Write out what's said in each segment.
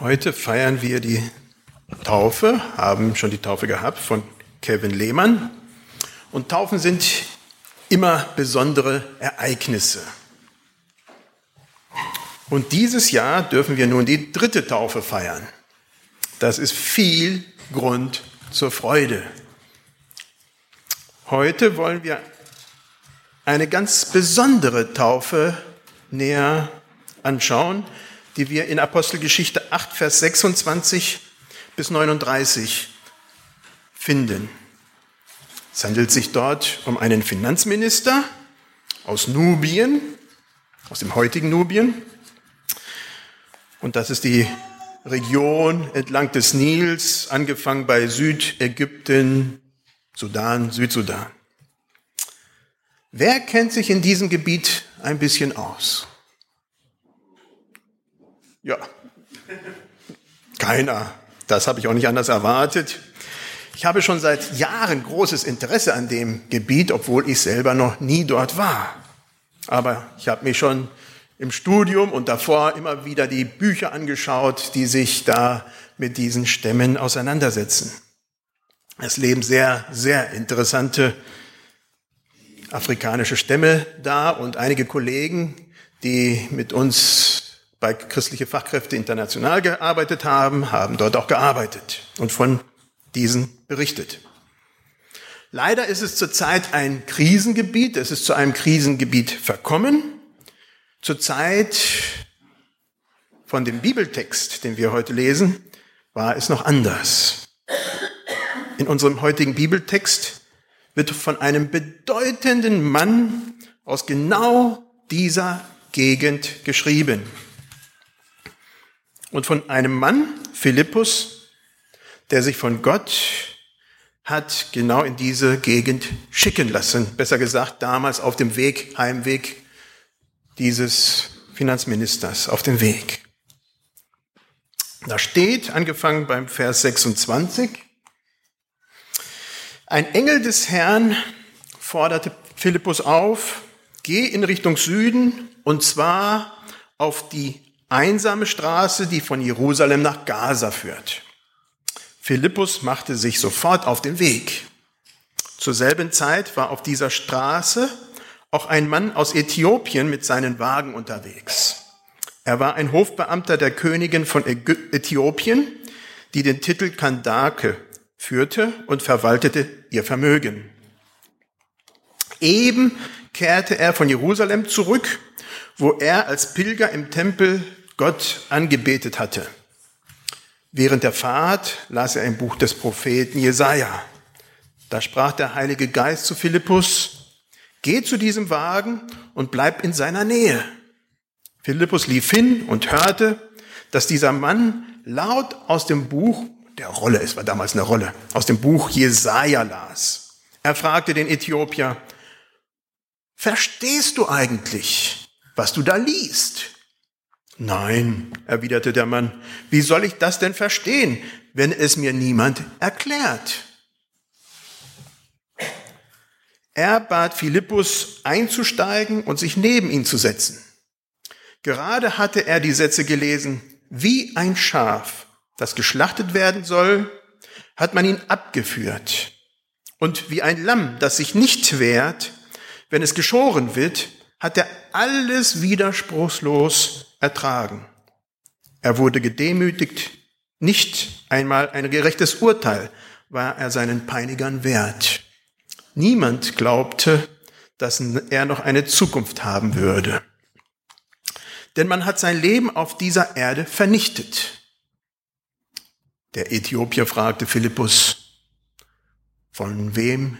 Heute feiern wir die Taufe, haben schon die Taufe gehabt von Kevin Lehmann. Und Taufen sind immer besondere Ereignisse. Und dieses Jahr dürfen wir nun die dritte Taufe feiern. Das ist viel Grund zur Freude. Heute wollen wir eine ganz besondere Taufe näher anschauen, die wir in Apostelgeschichte 8, Vers 26 bis 39 finden. Es handelt sich dort um einen Finanzminister aus Nubien, aus dem heutigen Nubien. Und das ist die Region entlang des Nils, angefangen bei Südägypten, Sudan, Südsudan. Wer kennt sich in diesem Gebiet ein bisschen aus? Ja, keiner. Das habe ich auch nicht anders erwartet. Ich habe schon seit Jahren großes Interesse an dem Gebiet, obwohl ich selber noch nie dort war. Aber ich habe mich schon im Studium und davor immer wieder die Bücher angeschaut, die sich da mit diesen Stämmen auseinandersetzen. Es leben sehr, sehr interessante afrikanische Stämme da und einige Kollegen, die mit uns bei Christliche Fachkräfte international gearbeitet haben, haben dort auch gearbeitet und von diesen berichtet. Leider ist es zurzeit ein Krisengebiet, es ist zu einem Krisengebiet verkommen. Zurzeit von dem Bibeltext, den wir heute lesen, war es noch anders. In unserem heutigen Bibeltext wird von einem bedeutenden Mann aus genau dieser Gegend geschrieben und von einem Mann, Philippus, der sich von Gott hat genau in diese Gegend schicken lassen. Besser gesagt, damals auf dem Weg, Heimweg dieses Finanzministers, auf dem Weg. Da steht, angefangen beim Vers 26, ein Engel des Herrn forderte Philippus auf, geh in Richtung Süden und zwar auf die einsame Straße, die von Jerusalem nach Gaza führt. Philippus machte sich sofort auf den Weg. Zur selben Zeit war auf dieser Straße auch ein Mann aus Äthiopien mit seinen Wagen unterwegs. Er war ein Hofbeamter der Königin von Äthiopien, die den Titel Kandake führte und verwaltete ihr Vermögen. Eben kehrte er von Jerusalem zurück wo er als Pilger im Tempel Gott angebetet hatte. Während der Fahrt las er ein Buch des Propheten Jesaja. Da sprach der Heilige Geist zu Philippus, geh zu diesem Wagen und bleib in seiner Nähe. Philippus lief hin und hörte, dass dieser Mann laut aus dem Buch, der Rolle, es war damals eine Rolle, aus dem Buch Jesaja las. Er fragte den Äthiopier, verstehst du eigentlich, was du da liest. Nein, erwiderte der Mann, wie soll ich das denn verstehen, wenn es mir niemand erklärt? Er bat Philippus einzusteigen und sich neben ihn zu setzen. Gerade hatte er die Sätze gelesen, wie ein Schaf, das geschlachtet werden soll, hat man ihn abgeführt. Und wie ein Lamm, das sich nicht wehrt, wenn es geschoren wird, hat er alles widerspruchslos ertragen. Er wurde gedemütigt, nicht einmal ein gerechtes Urteil war er seinen Peinigern wert. Niemand glaubte, dass er noch eine Zukunft haben würde. Denn man hat sein Leben auf dieser Erde vernichtet. Der Äthiopier fragte Philippus, von wem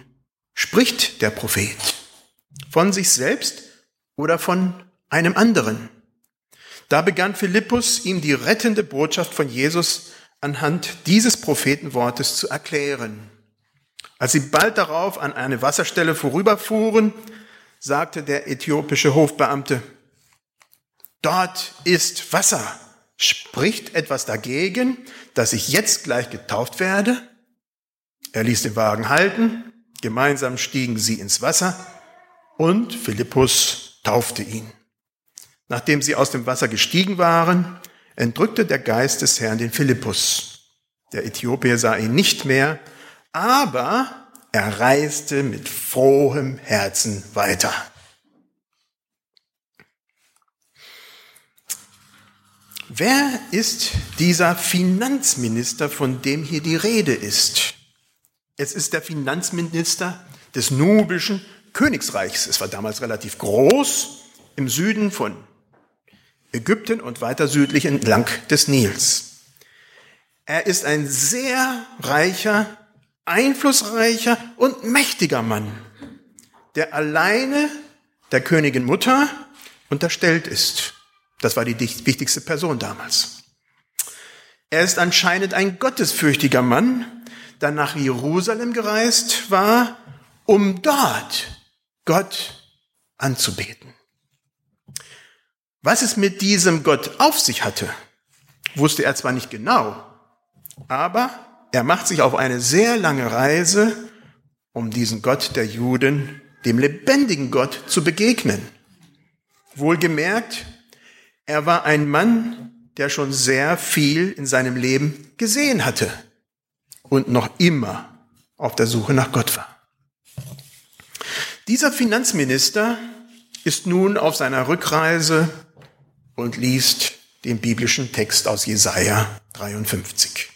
spricht der Prophet? Von sich selbst oder von einem anderen. Da begann Philippus ihm die rettende Botschaft von Jesus anhand dieses Prophetenwortes zu erklären. Als sie bald darauf an eine Wasserstelle vorüberfuhren, sagte der äthiopische Hofbeamte, dort ist Wasser. Spricht etwas dagegen, dass ich jetzt gleich getauft werde? Er ließ den Wagen halten, gemeinsam stiegen sie ins Wasser und Philippus taufte ihn. Nachdem sie aus dem Wasser gestiegen waren, entrückte der Geist des Herrn den Philippus. Der Äthiopier sah ihn nicht mehr, aber er reiste mit frohem Herzen weiter. Wer ist dieser Finanzminister, von dem hier die Rede ist? Es ist der Finanzminister des nubischen Königsreichs. Es war damals relativ groß im Süden von Ägypten und weiter südlich entlang des Nils. Er ist ein sehr reicher, einflussreicher und mächtiger Mann, der alleine der Königin Mutter unterstellt ist. Das war die wichtigste Person damals. Er ist anscheinend ein gottesfürchtiger Mann, der nach Jerusalem gereist war, um dort Gott anzubeten. Was es mit diesem Gott auf sich hatte, wusste er zwar nicht genau, aber er macht sich auf eine sehr lange Reise, um diesen Gott der Juden, dem lebendigen Gott, zu begegnen. Wohlgemerkt, er war ein Mann, der schon sehr viel in seinem Leben gesehen hatte und noch immer auf der Suche nach Gott war. Dieser Finanzminister ist nun auf seiner Rückreise und liest den biblischen Text aus Jesaja 53.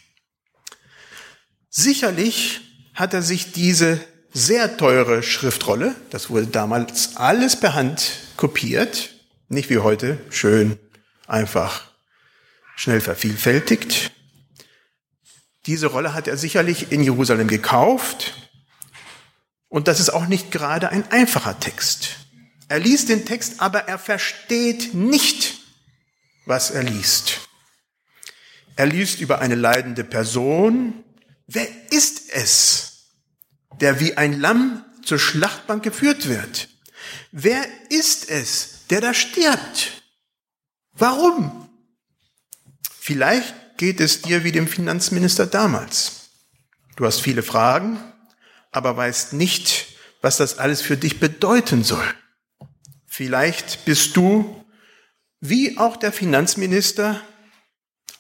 Sicherlich hat er sich diese sehr teure Schriftrolle, das wurde damals alles per Hand kopiert, nicht wie heute schön einfach schnell vervielfältigt. Diese Rolle hat er sicherlich in Jerusalem gekauft. Und das ist auch nicht gerade ein einfacher Text. Er liest den Text, aber er versteht nicht, was er liest. Er liest über eine leidende Person. Wer ist es, der wie ein Lamm zur Schlachtbank geführt wird? Wer ist es, der da stirbt? Warum? Vielleicht geht es dir wie dem Finanzminister damals. Du hast viele Fragen, aber weißt nicht, was das alles für dich bedeuten soll. Vielleicht bist du, wie auch der Finanzminister,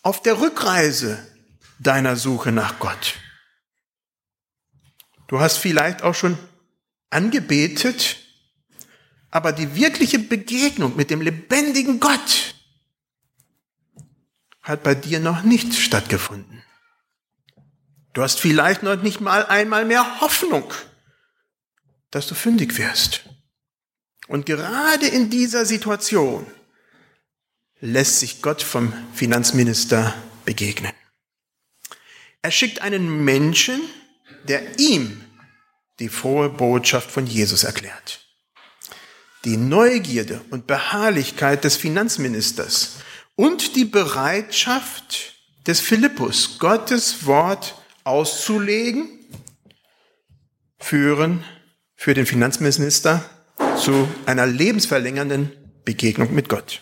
auf der Rückreise deiner Suche nach Gott. Du hast vielleicht auch schon angebetet, aber die wirkliche Begegnung mit dem lebendigen Gott hat bei dir noch nicht stattgefunden. Du hast vielleicht noch nicht mal einmal mehr Hoffnung, dass du fündig wirst. Und gerade in dieser Situation lässt sich Gott vom Finanzminister begegnen. Er schickt einen Menschen, der ihm die frohe Botschaft von Jesus erklärt. Die Neugierde und Beharrlichkeit des Finanzministers und die Bereitschaft des Philippus, Gottes Wort auszulegen, führen für den Finanzminister zu einer lebensverlängernden Begegnung mit Gott.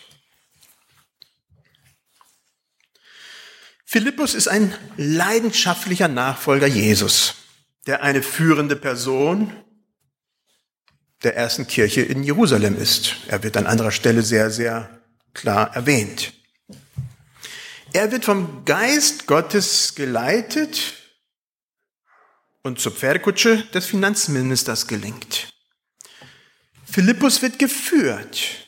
Philippus ist ein leidenschaftlicher Nachfolger Jesus, der eine führende Person der ersten Kirche in Jerusalem ist. Er wird an anderer Stelle sehr, sehr klar erwähnt. Er wird vom Geist Gottes geleitet und zur Pferdekutsche des Finanzministers gelingt. Philippus wird geführt,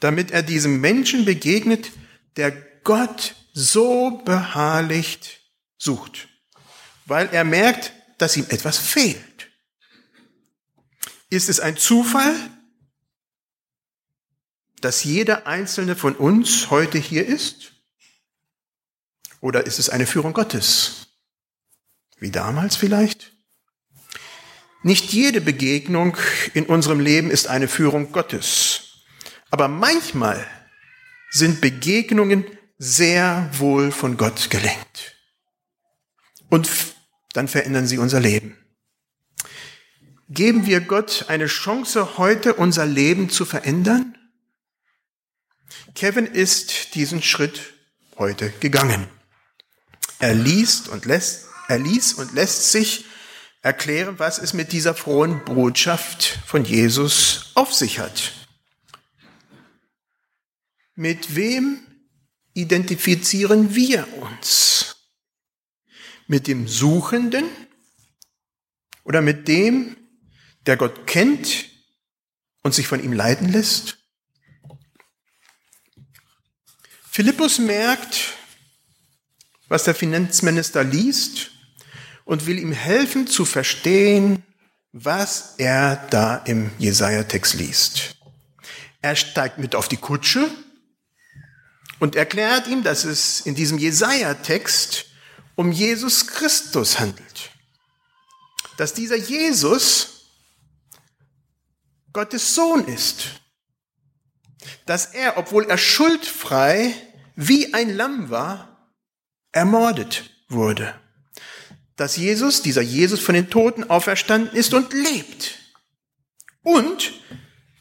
damit er diesem Menschen begegnet, der Gott so beharrlich sucht, weil er merkt, dass ihm etwas fehlt. Ist es ein Zufall, dass jeder einzelne von uns heute hier ist? Oder ist es eine Führung Gottes? Wie damals vielleicht? Nicht jede Begegnung in unserem Leben ist eine Führung Gottes. Aber manchmal sind Begegnungen sehr wohl von Gott gelenkt. Und dann verändern sie unser Leben. Geben wir Gott eine Chance, heute unser Leben zu verändern? Kevin ist diesen Schritt heute gegangen. Er liest und lässt, er ließ und lässt sich erklären, was es mit dieser frohen Botschaft von Jesus auf sich hat. Mit wem identifizieren wir uns? Mit dem Suchenden oder mit dem, der Gott kennt und sich von ihm leiten lässt? Philippus merkt, was der Finanzminister liest und will ihm helfen zu verstehen, was er da im Jesaja-Text liest. Er steigt mit auf die Kutsche und erklärt ihm, dass es in diesem Jesaja-Text um Jesus Christus handelt. Dass dieser Jesus Gottes Sohn ist. Dass er, obwohl er schuldfrei wie ein Lamm war, ermordet wurde. Dass Jesus, dieser Jesus von den Toten auferstanden ist und lebt. Und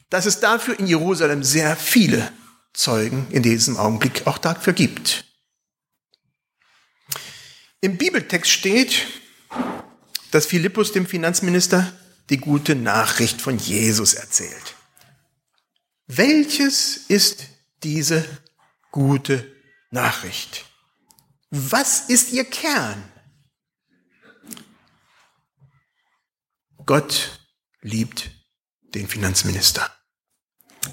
dass es dafür in Jerusalem sehr viele Zeugen in diesem Augenblick auch dafür gibt. Im Bibeltext steht, dass Philippus dem Finanzminister die gute Nachricht von Jesus erzählt. Welches ist diese gute Nachricht? Was ist ihr Kern? Gott liebt den Finanzminister.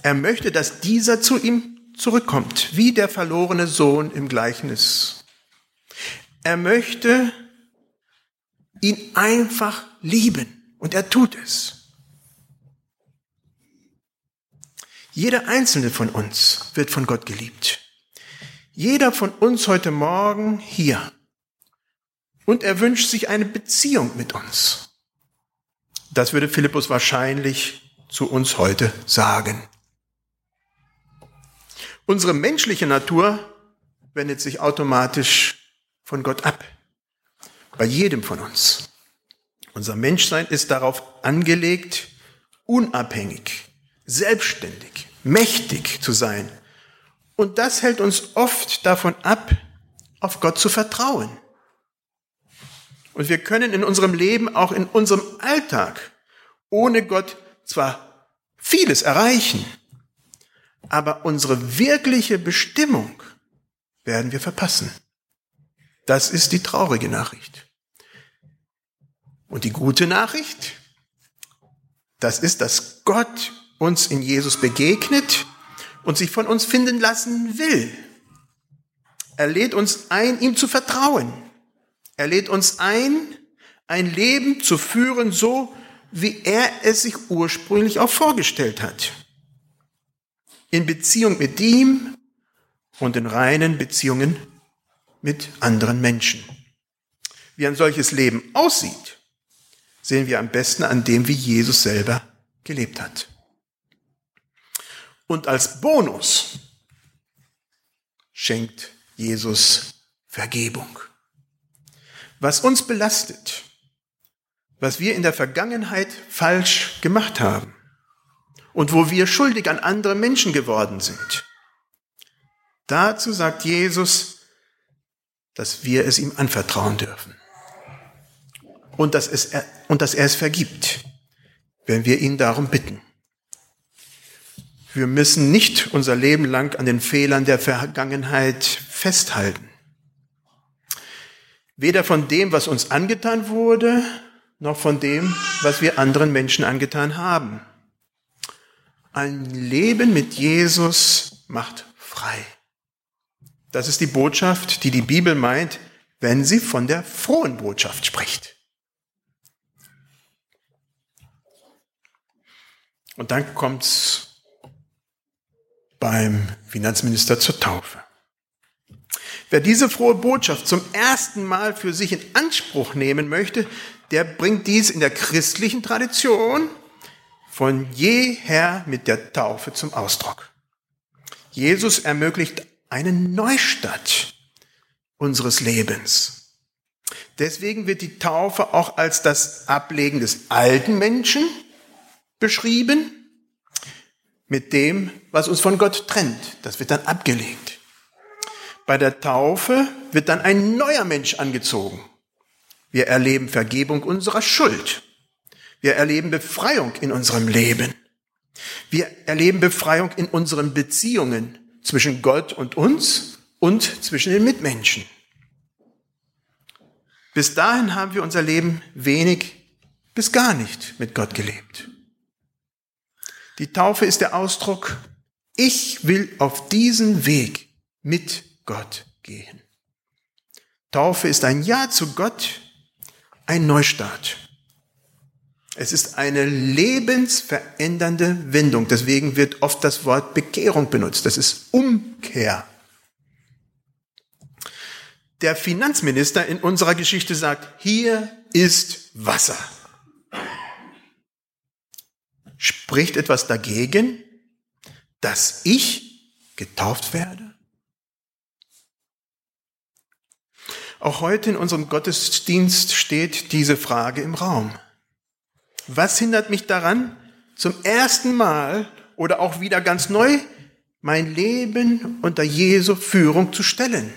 Er möchte, dass dieser zu ihm zurückkommt, wie der verlorene Sohn im Gleichnis. Er möchte ihn einfach lieben und er tut es. Jeder einzelne von uns wird von Gott geliebt. Jeder von uns heute Morgen hier. Und er wünscht sich eine Beziehung mit uns. Das würde Philippus wahrscheinlich zu uns heute sagen. Unsere menschliche Natur wendet sich automatisch von Gott ab. Bei jedem von uns. Unser Menschsein ist darauf angelegt, unabhängig, selbstständig, mächtig zu sein. Und das hält uns oft davon ab, auf Gott zu vertrauen. Und wir können in unserem Leben, auch in unserem Alltag, ohne Gott zwar vieles erreichen, aber unsere wirkliche Bestimmung werden wir verpassen. Das ist die traurige Nachricht. Und die gute Nachricht, das ist, dass Gott uns in Jesus begegnet und sich von uns finden lassen will. Er lädt uns ein, ihm zu vertrauen. Er lädt uns ein, ein Leben zu führen, so wie er es sich ursprünglich auch vorgestellt hat in Beziehung mit ihm und in reinen Beziehungen mit anderen Menschen. Wie ein solches Leben aussieht, sehen wir am besten an dem, wie Jesus selber gelebt hat. Und als Bonus schenkt Jesus Vergebung. Was uns belastet, was wir in der Vergangenheit falsch gemacht haben, und wo wir schuldig an andere Menschen geworden sind. Dazu sagt Jesus, dass wir es ihm anvertrauen dürfen und dass, es, und dass er es vergibt, wenn wir ihn darum bitten. Wir müssen nicht unser Leben lang an den Fehlern der Vergangenheit festhalten. Weder von dem, was uns angetan wurde, noch von dem, was wir anderen Menschen angetan haben. Ein Leben mit Jesus macht frei. Das ist die Botschaft, die die Bibel meint, wenn sie von der frohen Botschaft spricht. Und dann kommt's beim Finanzminister zur Taufe. Wer diese frohe Botschaft zum ersten Mal für sich in Anspruch nehmen möchte, der bringt dies in der christlichen Tradition von jeher mit der Taufe zum Ausdruck. Jesus ermöglicht eine Neustart unseres Lebens. Deswegen wird die Taufe auch als das Ablegen des alten Menschen beschrieben, mit dem, was uns von Gott trennt. Das wird dann abgelegt. Bei der Taufe wird dann ein neuer Mensch angezogen. Wir erleben Vergebung unserer Schuld. Wir erleben Befreiung in unserem Leben. Wir erleben Befreiung in unseren Beziehungen zwischen Gott und uns und zwischen den Mitmenschen. Bis dahin haben wir unser Leben wenig bis gar nicht mit Gott gelebt. Die Taufe ist der Ausdruck, ich will auf diesen Weg mit Gott gehen. Taufe ist ein Ja zu Gott, ein Neustart. Es ist eine lebensverändernde Wendung. Deswegen wird oft das Wort Bekehrung benutzt. Das ist Umkehr. Der Finanzminister in unserer Geschichte sagt, hier ist Wasser. Spricht etwas dagegen, dass ich getauft werde? Auch heute in unserem Gottesdienst steht diese Frage im Raum. Was hindert mich daran, zum ersten Mal oder auch wieder ganz neu mein Leben unter Jesu Führung zu stellen?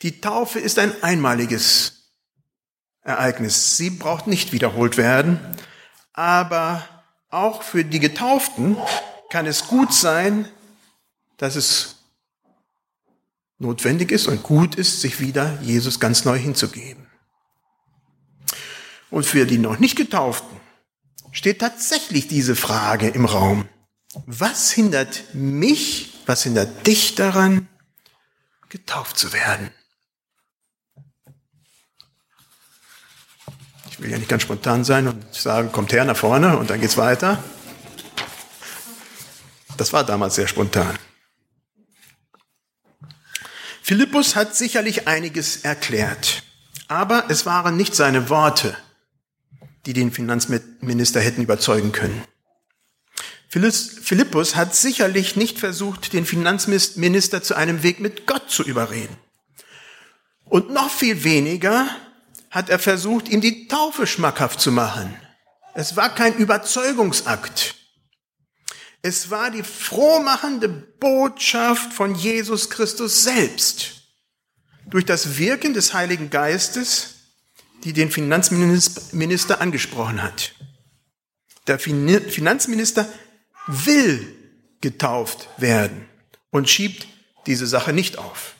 Die Taufe ist ein einmaliges Ereignis. Sie braucht nicht wiederholt werden. Aber auch für die Getauften kann es gut sein, dass es notwendig ist und gut ist, sich wieder Jesus ganz neu hinzugeben. Und für die noch nicht Getauften steht tatsächlich diese Frage im Raum. Was hindert mich, was hindert dich daran, getauft zu werden? Ich will ja nicht ganz spontan sein und sagen, kommt her nach vorne und dann geht's weiter. Das war damals sehr spontan. Philippus hat sicherlich einiges erklärt, aber es waren nicht seine Worte, die den Finanzminister hätten überzeugen können. Philippus hat sicherlich nicht versucht, den Finanzminister zu einem Weg mit Gott zu überreden. Und noch viel weniger hat er versucht, ihm die Taufe schmackhaft zu machen. Es war kein Überzeugungsakt. Es war die frohmachende Botschaft von Jesus Christus selbst. Durch das Wirken des Heiligen Geistes, die den Finanzminister angesprochen hat. Der Finanzminister will getauft werden und schiebt diese Sache nicht auf.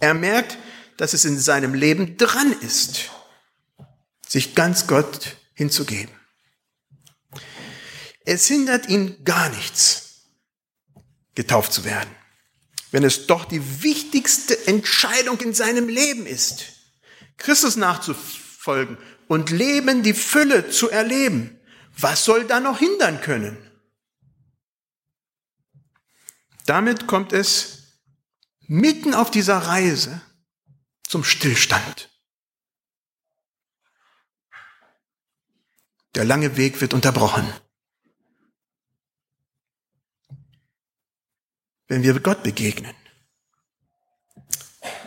Er merkt, dass es in seinem Leben dran ist sich ganz Gott hinzugeben. Es hindert ihn gar nichts, getauft zu werden, wenn es doch die wichtigste Entscheidung in seinem Leben ist, Christus nachzufolgen und Leben die Fülle zu erleben. Was soll da noch hindern können? Damit kommt es mitten auf dieser Reise zum Stillstand. Der lange Weg wird unterbrochen. Wenn wir Gott begegnen,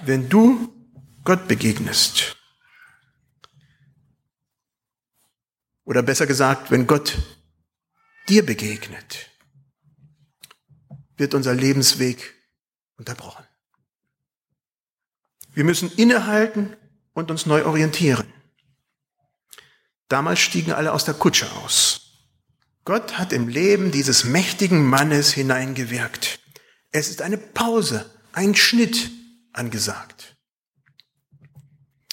wenn du Gott begegnest, oder besser gesagt, wenn Gott dir begegnet, wird unser Lebensweg unterbrochen. Wir müssen innehalten und uns neu orientieren. Damals stiegen alle aus der Kutsche aus. Gott hat im Leben dieses mächtigen Mannes hineingewirkt. Es ist eine Pause, ein Schnitt angesagt.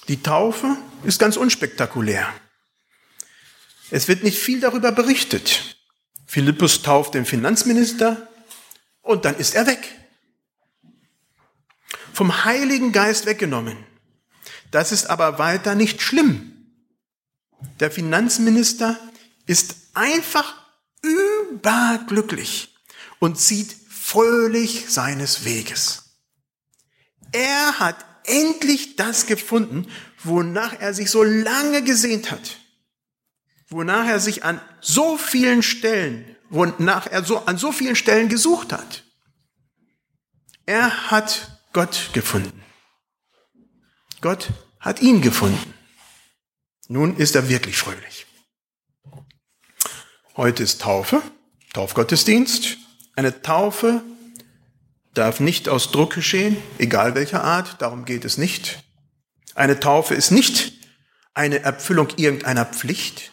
Die Taufe ist ganz unspektakulär. Es wird nicht viel darüber berichtet. Philippus tauft den Finanzminister und dann ist er weg. Vom Heiligen Geist weggenommen. Das ist aber weiter nicht schlimm. Der Finanzminister ist einfach überglücklich und zieht fröhlich seines Weges. Er hat endlich das gefunden, wonach er sich so lange gesehnt hat. Wonach er sich an so vielen Stellen, wonach er so an so vielen Stellen gesucht hat. Er hat Gott gefunden. Gott hat ihn gefunden. Nun ist er wirklich fröhlich. Heute ist Taufe, Taufgottesdienst. Eine Taufe darf nicht aus Druck geschehen, egal welcher Art, darum geht es nicht. Eine Taufe ist nicht eine Erfüllung irgendeiner Pflicht.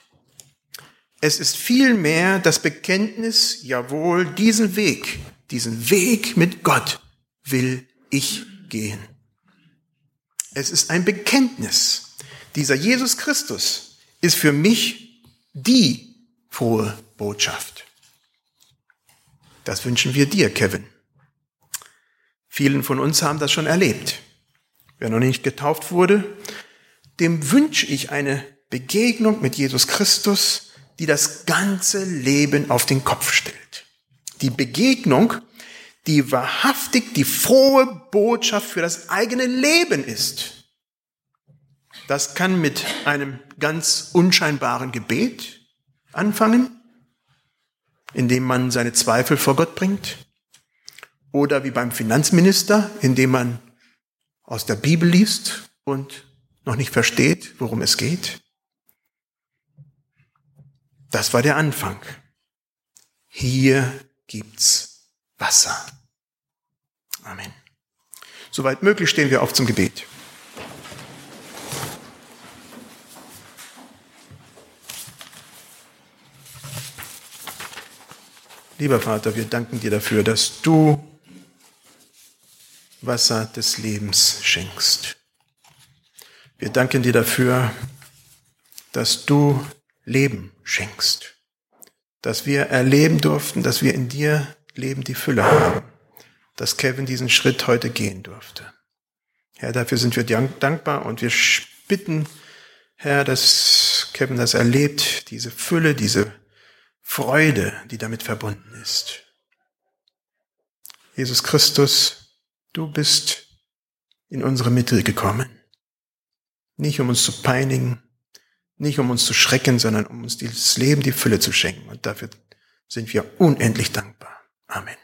Es ist vielmehr das Bekenntnis, jawohl, diesen Weg, diesen Weg mit Gott will ich gehen. Es ist ein Bekenntnis. Dieser Jesus Christus ist für mich die frohe Botschaft. Das wünschen wir dir, Kevin. Vielen von uns haben das schon erlebt. Wer noch nicht getauft wurde, dem wünsche ich eine Begegnung mit Jesus Christus, die das ganze Leben auf den Kopf stellt. Die Begegnung, die wahrhaftig die frohe Botschaft für das eigene Leben ist. Das kann mit einem ganz unscheinbaren Gebet anfangen, indem man seine Zweifel vor Gott bringt. Oder wie beim Finanzminister, indem man aus der Bibel liest und noch nicht versteht, worum es geht. Das war der Anfang. Hier gibt's Wasser. Amen. Soweit möglich stehen wir auf zum Gebet. Lieber Vater, wir danken dir dafür, dass du Wasser des Lebens schenkst. Wir danken dir dafür, dass du Leben schenkst, dass wir erleben durften, dass wir in dir Leben die Fülle haben, dass Kevin diesen Schritt heute gehen durfte. Herr, dafür sind wir dankbar und wir bitten, Herr, dass Kevin das erlebt, diese Fülle, diese Freude, die damit verbunden ist. Jesus Christus, du bist in unsere Mitte gekommen, nicht um uns zu peinigen, nicht um uns zu schrecken, sondern um uns dieses Leben, die Fülle zu schenken. Und dafür sind wir unendlich dankbar. Amen.